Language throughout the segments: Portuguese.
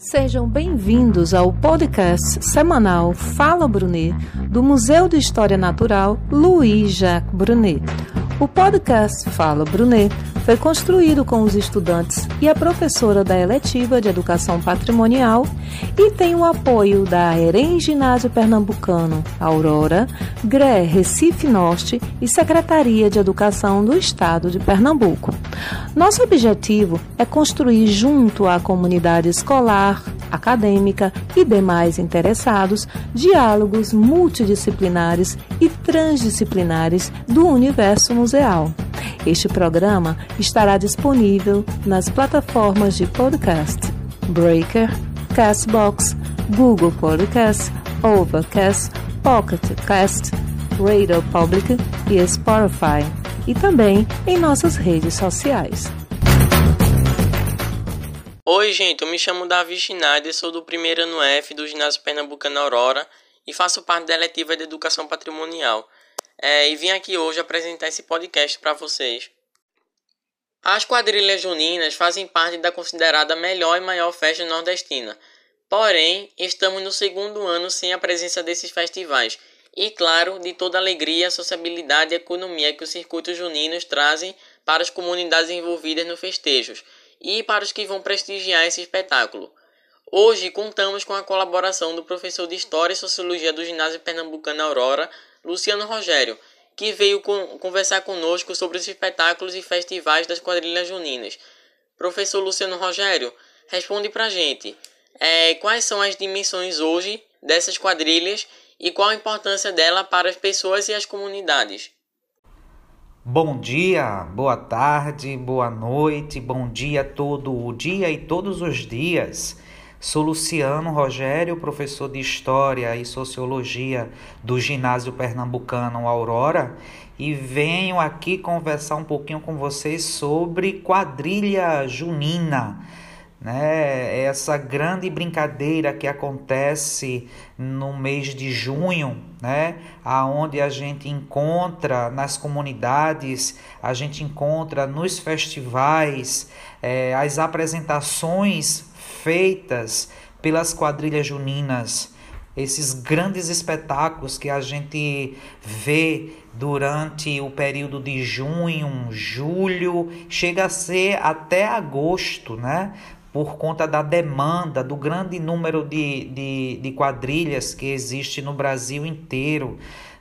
Sejam bem-vindos ao podcast semanal Fala Brunet, do Museu de História Natural Louis Jacques Brunet. O podcast Fala Brunet foi construído com os estudantes e a professora da eletiva de Educação Patrimonial e tem o apoio da EREM Ginásio Pernambucano, Aurora, GRE Recife Norte e Secretaria de Educação do Estado de Pernambuco. Nosso objetivo é construir junto à comunidade escolar, acadêmica e demais interessados diálogos multidisciplinares e transdisciplinares do universo museal. Este programa estará disponível nas plataformas de podcast Breaker, Castbox, Google Podcast, Overcast, Pocket Cast, Radio Public e Spotify, e também em nossas redes sociais. Oi, gente, eu me chamo Davi Schneider, sou do primeiro ano F do Ginásio Pernambucano Aurora e faço parte da eletiva de Educação Patrimonial. É, e vim aqui hoje apresentar esse podcast para vocês. As quadrilhas juninas fazem parte da considerada melhor e maior festa nordestina. Porém, estamos no segundo ano sem a presença desses festivais e, claro, de toda a alegria, sociabilidade e economia que os circuitos juninos trazem para as comunidades envolvidas nos festejos e para os que vão prestigiar esse espetáculo. Hoje contamos com a colaboração do professor de História e Sociologia do Ginásio Pernambucano Aurora, Luciano Rogério, que veio conversar conosco sobre os espetáculos e festivais das quadrilhas juninas. Professor Luciano Rogério, responde pra gente é, quais são as dimensões hoje dessas quadrilhas e qual a importância dela para as pessoas e as comunidades. Bom dia, boa tarde, boa noite, bom dia todo o dia e todos os dias. Sou Luciano Rogério, professor de História e Sociologia do Ginásio Pernambucano Aurora, e venho aqui conversar um pouquinho com vocês sobre quadrilha junina né? Essa grande brincadeira que acontece no mês de junho, né? Aonde a gente encontra nas comunidades, a gente encontra nos festivais é, as apresentações feitas pelas quadrilhas juninas esses grandes espetáculos que a gente vê durante o período de junho, julho, chega a ser até agosto, né? por conta da demanda, do grande número de, de, de quadrilhas que existe no Brasil inteiro.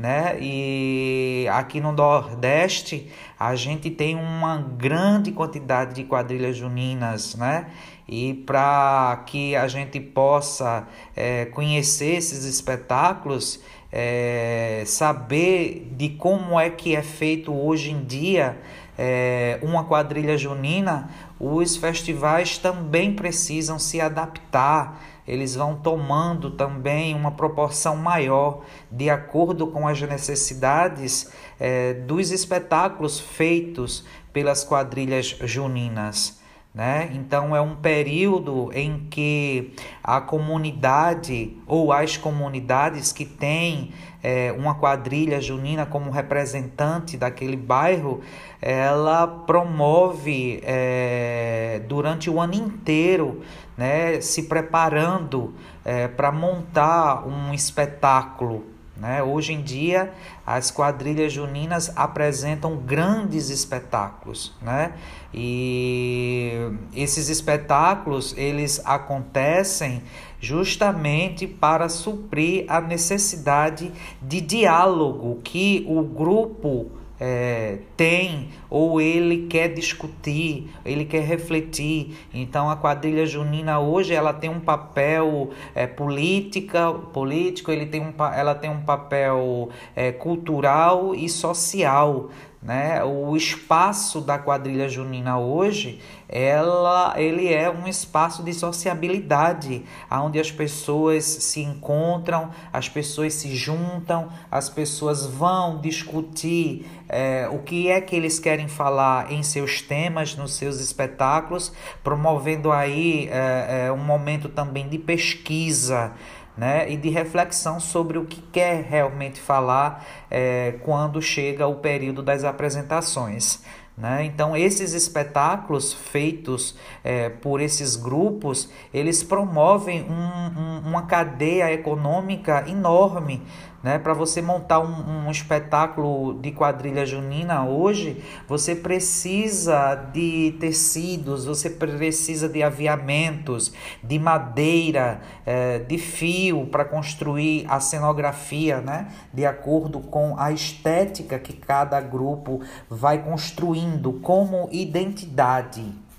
Né? E aqui no Nordeste a gente tem uma grande quantidade de quadrilhas juninas, né? E para que a gente possa é, conhecer esses espetáculos, é, saber de como é que é feito hoje em dia é, uma quadrilha junina, os festivais também precisam se adaptar, eles vão tomando também uma proporção maior de acordo com as necessidades é, dos espetáculos feitos pelas quadrilhas juninas. Né? Então é um período em que a comunidade ou as comunidades que têm é, uma quadrilha junina como representante daquele bairro, ela promove é, durante o ano inteiro, né, se preparando é, para montar um espetáculo né? Hoje em dia, as quadrilhas juninas apresentam grandes espetáculos, né? e esses espetáculos eles acontecem justamente para suprir a necessidade de diálogo que o grupo é, tem ou ele quer discutir, ele quer refletir. Então a quadrilha junina hoje ela tem um papel é, política, político, ele tem um, ela tem um papel é, cultural e social. Né? O espaço da quadrilha junina hoje, ela, ele é um espaço de sociabilidade, onde as pessoas se encontram, as pessoas se juntam, as pessoas vão discutir é, o que é que eles querem falar em seus temas, nos seus espetáculos, promovendo aí é, é, um momento também de pesquisa né, e de reflexão sobre o que quer realmente falar é, quando chega o período das apresentações. Né? Então, esses espetáculos feitos é, por esses grupos, eles promovem um, um, uma cadeia econômica enorme né? Para você montar um, um, espetáculo de quadrilha junina hoje, você precisa de tecidos, você precisa de aviamentos, de madeira, é, de fio para construir a cenografia, né? de acordo com a estética que cada grupo vai construindo como identidade.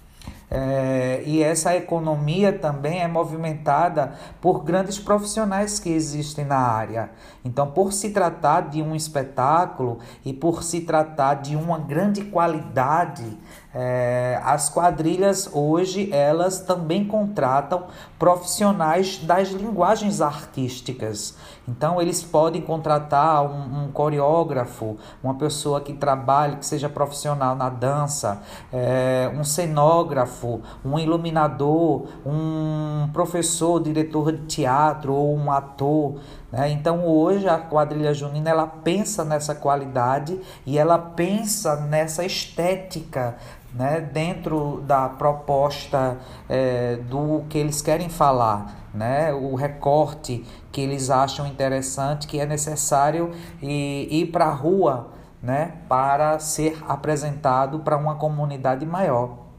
É, e essa economia também é movimentada por grandes profissionais que existem na área. Então, por se tratar de um espetáculo e por se tratar de uma grande qualidade, é, as quadrilhas hoje elas também contratam profissionais das linguagens artísticas. Então eles podem contratar um, um coreógrafo, uma pessoa que trabalhe, que seja profissional na dança, é, um cenógrafo, um iluminador, um professor, diretor de teatro ou um ator. Né? Então hoje a quadrilha junina ela pensa nessa qualidade e ela pensa nessa estética né, dentro da proposta é, do que eles querem falar, né, o recorte que eles acham interessante, que é necessário ir, ir para a rua né, para ser apresentado para uma comunidade maior.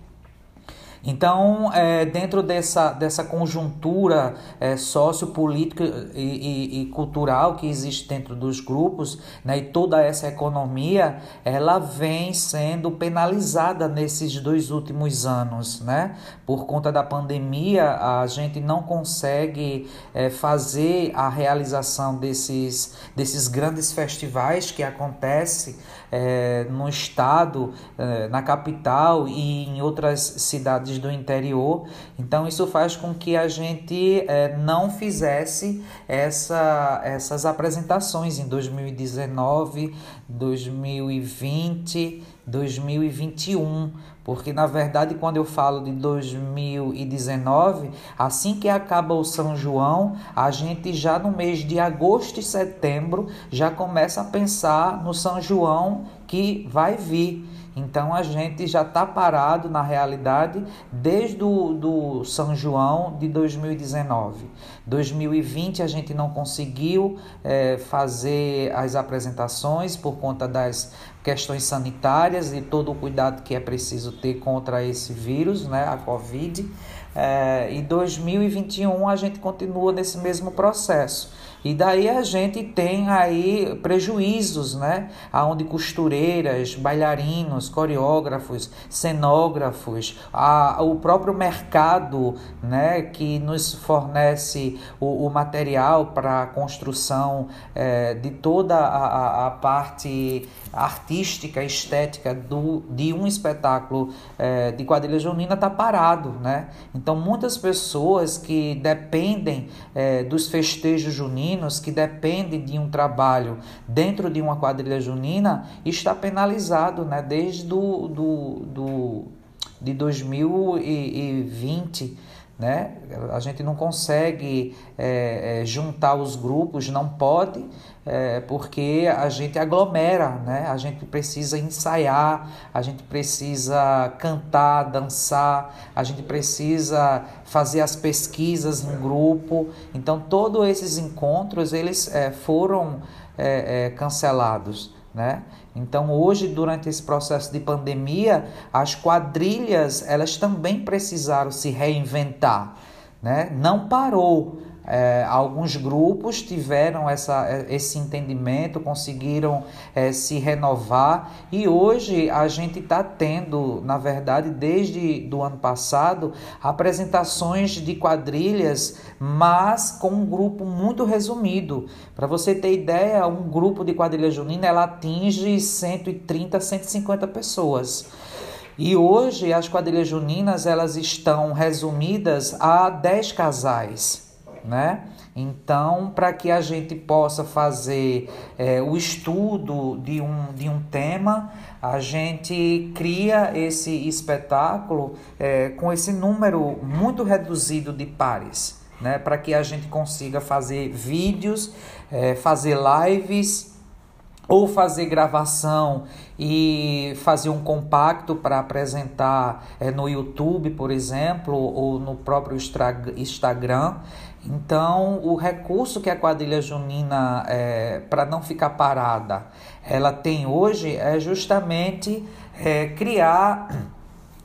Então, é, dentro dessa, dessa conjuntura é, sociopolítica e, e, e, cultural que existe dentro dos grupos, né, e toda essa economia, ela vem sendo penalizada nesses dois últimos anos. Né? Por conta da pandemia, a gente não consegue é, fazer a realização desses, desses grandes festivais que acontecem é, no estado, é, na capital e em outras cidades do interior. Então, isso faz com que a gente é, não fizesse essa, essas apresentações em 2019, 2020, 2021 porque na verdade, quando eu falo de 2019, assim que acaba o São João, a gente já no mês de agosto e setembro já começa a pensar no São João que vai vir. Então a gente já está parado na realidade desde o do São João de 2019. 2020 a gente não conseguiu é, fazer as apresentações por conta das questões sanitárias e todo o cuidado que é preciso ter contra esse vírus, né, a Covid. É, e 2021 a gente continua nesse mesmo processo. E daí a gente tem aí prejuízos, né? Onde costureiras, bailarinos, coreógrafos, cenógrafos, a, o próprio mercado, né? Que nos fornece o, o material para a construção é, de toda a, a, a parte artística, estética do, de um espetáculo é, de quadrilha junina está parado, né? Então muitas pessoas que dependem é, dos festejos juninos, que dependem de um trabalho dentro de uma quadrilha junina, está penalizado, né? Desde do, do, do de 2020 né? A gente não consegue é, é, juntar os grupos, não pode, é, porque a gente aglomera, né? A gente precisa ensaiar, a gente precisa cantar, dançar, a gente precisa fazer as pesquisas em grupo. Então, todos esses encontros eles é, foram é, é, cancelados. Né? Então hoje durante esse processo de pandemia as quadrilhas elas também precisaram se reinventar, né? Não parou, é, alguns grupos tiveram essa, é, esse entendimento, conseguiram é, se renovar e hoje a gente está tendo, na verdade, desde do ano passado, apresentações de quadrilhas, mas com um grupo muito resumido. Para você ter ideia, um grupo de quadrilha junina ela atinge 130, 150 pessoas. E hoje as quadrilhas juninas elas estão resumidas a 10 casais né? Então, para que a gente possa fazer é, o estudo de um, de um tema, a gente cria esse espetáculo é, com esse número muito reduzido de pares, né? Para que a gente consiga fazer vídeos, é, fazer lives ou fazer gravação e fazer um compacto para apresentar é, no YouTube, por exemplo, ou no próprio Instagram. Então, o recurso que a quadrilha junina, é, para não ficar parada, ela tem hoje é justamente é, criar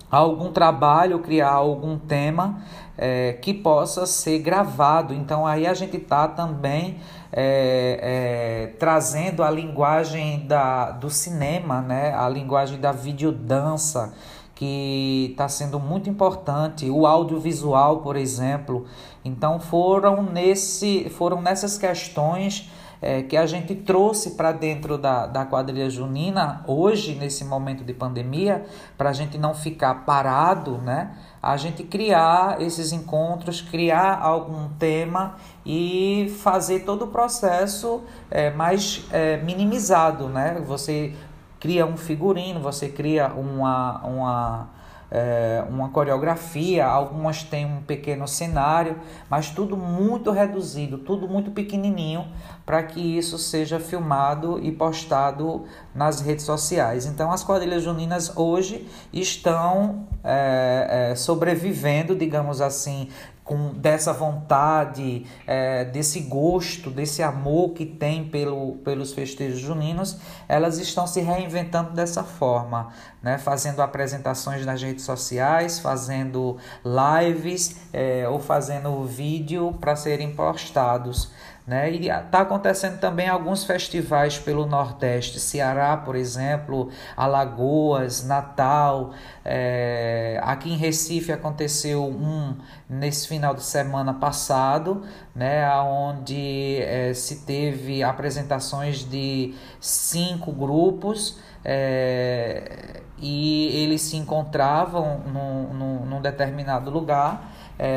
algum trabalho, criar algum tema é, que possa ser gravado. Então aí a gente está também é, é, trazendo a linguagem da, do cinema, né? a linguagem da videodança, que está sendo muito importante, o audiovisual, por exemplo. Então foram, nesse, foram nessas questões é, que a gente trouxe para dentro da, da quadrilha junina, hoje, nesse momento de pandemia, para a gente não ficar parado, né? a gente criar esses encontros, criar algum tema e fazer todo o processo é, mais é, minimizado, né? Você cria um figurino, você cria uma, uma é, uma coreografia, algumas têm um pequeno cenário, mas tudo muito reduzido, tudo muito pequenininho para que isso seja filmado e postado nas redes sociais. Então, as quadrilhas juninas hoje estão é, é, sobrevivendo, digamos assim, com dessa vontade, é, desse gosto, desse amor que tem pelo, pelos festejos juninos, elas estão se reinventando dessa forma, né? fazendo apresentações nas redes sociais, fazendo lives é, ou fazendo vídeo para serem postados. Né? E está acontecendo também alguns festivais pelo Nordeste, Ceará, por exemplo, Alagoas, Natal. É... Aqui em Recife aconteceu um nesse final de semana passado, né? onde é, se teve apresentações de cinco grupos. É... e eles se encontravam num, num, num determinado lugar,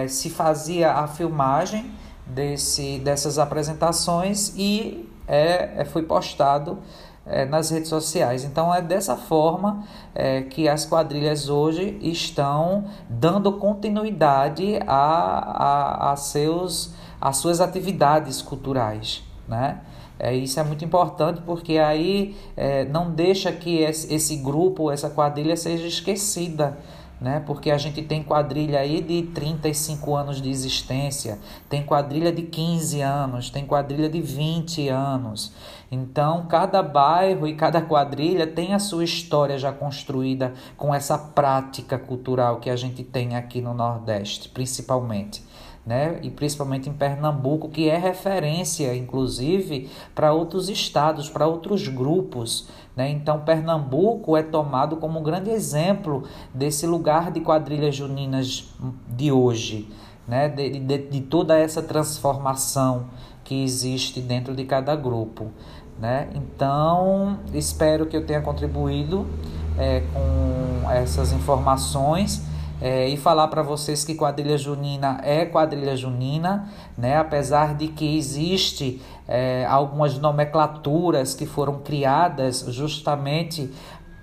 se fazia a filmagem desse, dessas apresentações e é, é, foi postado é, nas redes sociais. Então é dessa forma é, que as quadrilhas hoje estão dando continuidade a, a, a, seus, a suas atividades culturais. Né? É, isso é muito importante porque aí é, não deixa que esse, esse grupo, essa quadrilha seja esquecida né? Porque a gente tem quadrilha aí de 35 anos de existência, tem quadrilha de 15 anos, tem quadrilha de 20 anos. Então, cada bairro e cada quadrilha tem a sua história já construída com essa prática cultural que a gente tem aqui no Nordeste, principalmente né? e principalmente em Pernambuco, que é referência, inclusive, para outros estados, para outros grupos. Né? Então, Pernambuco é tomado como um grande exemplo desse lugar de quadrilhas juninas de hoje, né? de, de, de toda essa transformação que existe dentro de cada grupo. Né? Então, espero que eu tenha contribuído é, com essas informações é, e falar para vocês que quadrilha junina é quadrilha junina, né? apesar de que existe é, algumas nomenclaturas que foram criadas justamente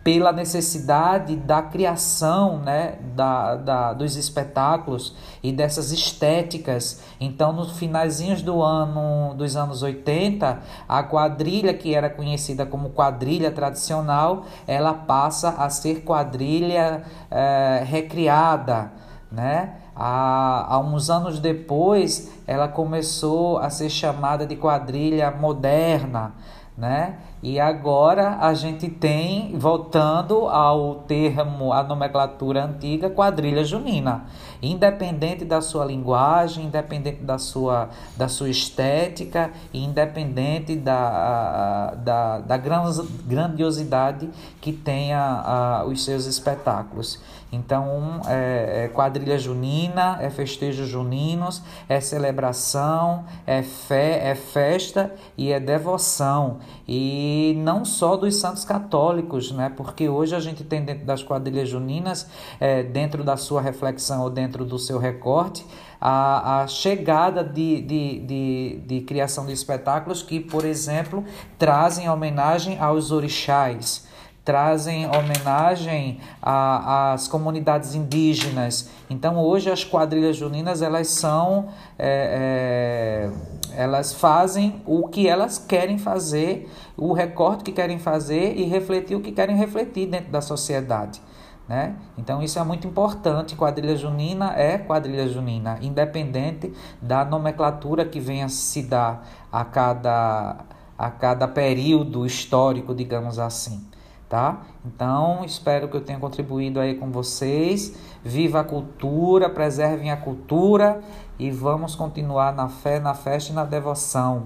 pela necessidade da criação né, da, da, dos espetáculos e dessas estéticas. Então, nos finalzinhos do ano dos anos 80, a quadrilha que era conhecida como quadrilha tradicional, ela passa a ser quadrilha é, recriada, né? Há, há uns anos depois, ela começou a ser chamada de quadrilha moderna, né? E agora a gente tem, voltando ao termo, a nomenclatura antiga, quadrilha junina. Independente da sua linguagem, independente da sua, da sua estética, independente da, da, da grandiosidade que tenha os seus espetáculos. Então, é, é quadrilha junina, é festejos juninos, é celebração, é fé, é festa e é devoção. E não só dos santos católicos, né? porque hoje a gente tem dentro das quadrilhas juninas, é, dentro da sua reflexão ou dentro do seu recorte, a, a chegada de, de, de, de criação de espetáculos que, por exemplo, trazem homenagem aos orixás trazem homenagem às comunidades indígenas. Então hoje as quadrilhas juninas elas são é, é, Elas fazem o que elas querem fazer, o recorte que querem fazer e refletir o que querem refletir dentro da sociedade. Né? Então isso é muito importante. Quadrilha junina é quadrilha junina, independente da nomenclatura que venha se dar a cada, a cada período histórico, digamos assim. Tá? Então espero que eu tenha contribuído aí com vocês. Viva a cultura, preservem a cultura e vamos continuar na fé, na festa e na devoção.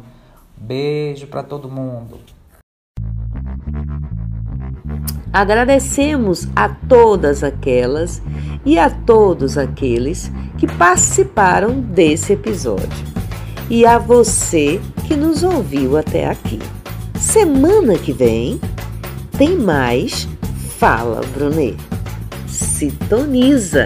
Beijo para todo mundo. Agradecemos a todas aquelas e a todos aqueles que participaram desse episódio. E a você que nos ouviu até aqui. Semana que vem tem mais Fala Brunet. Sintoniza!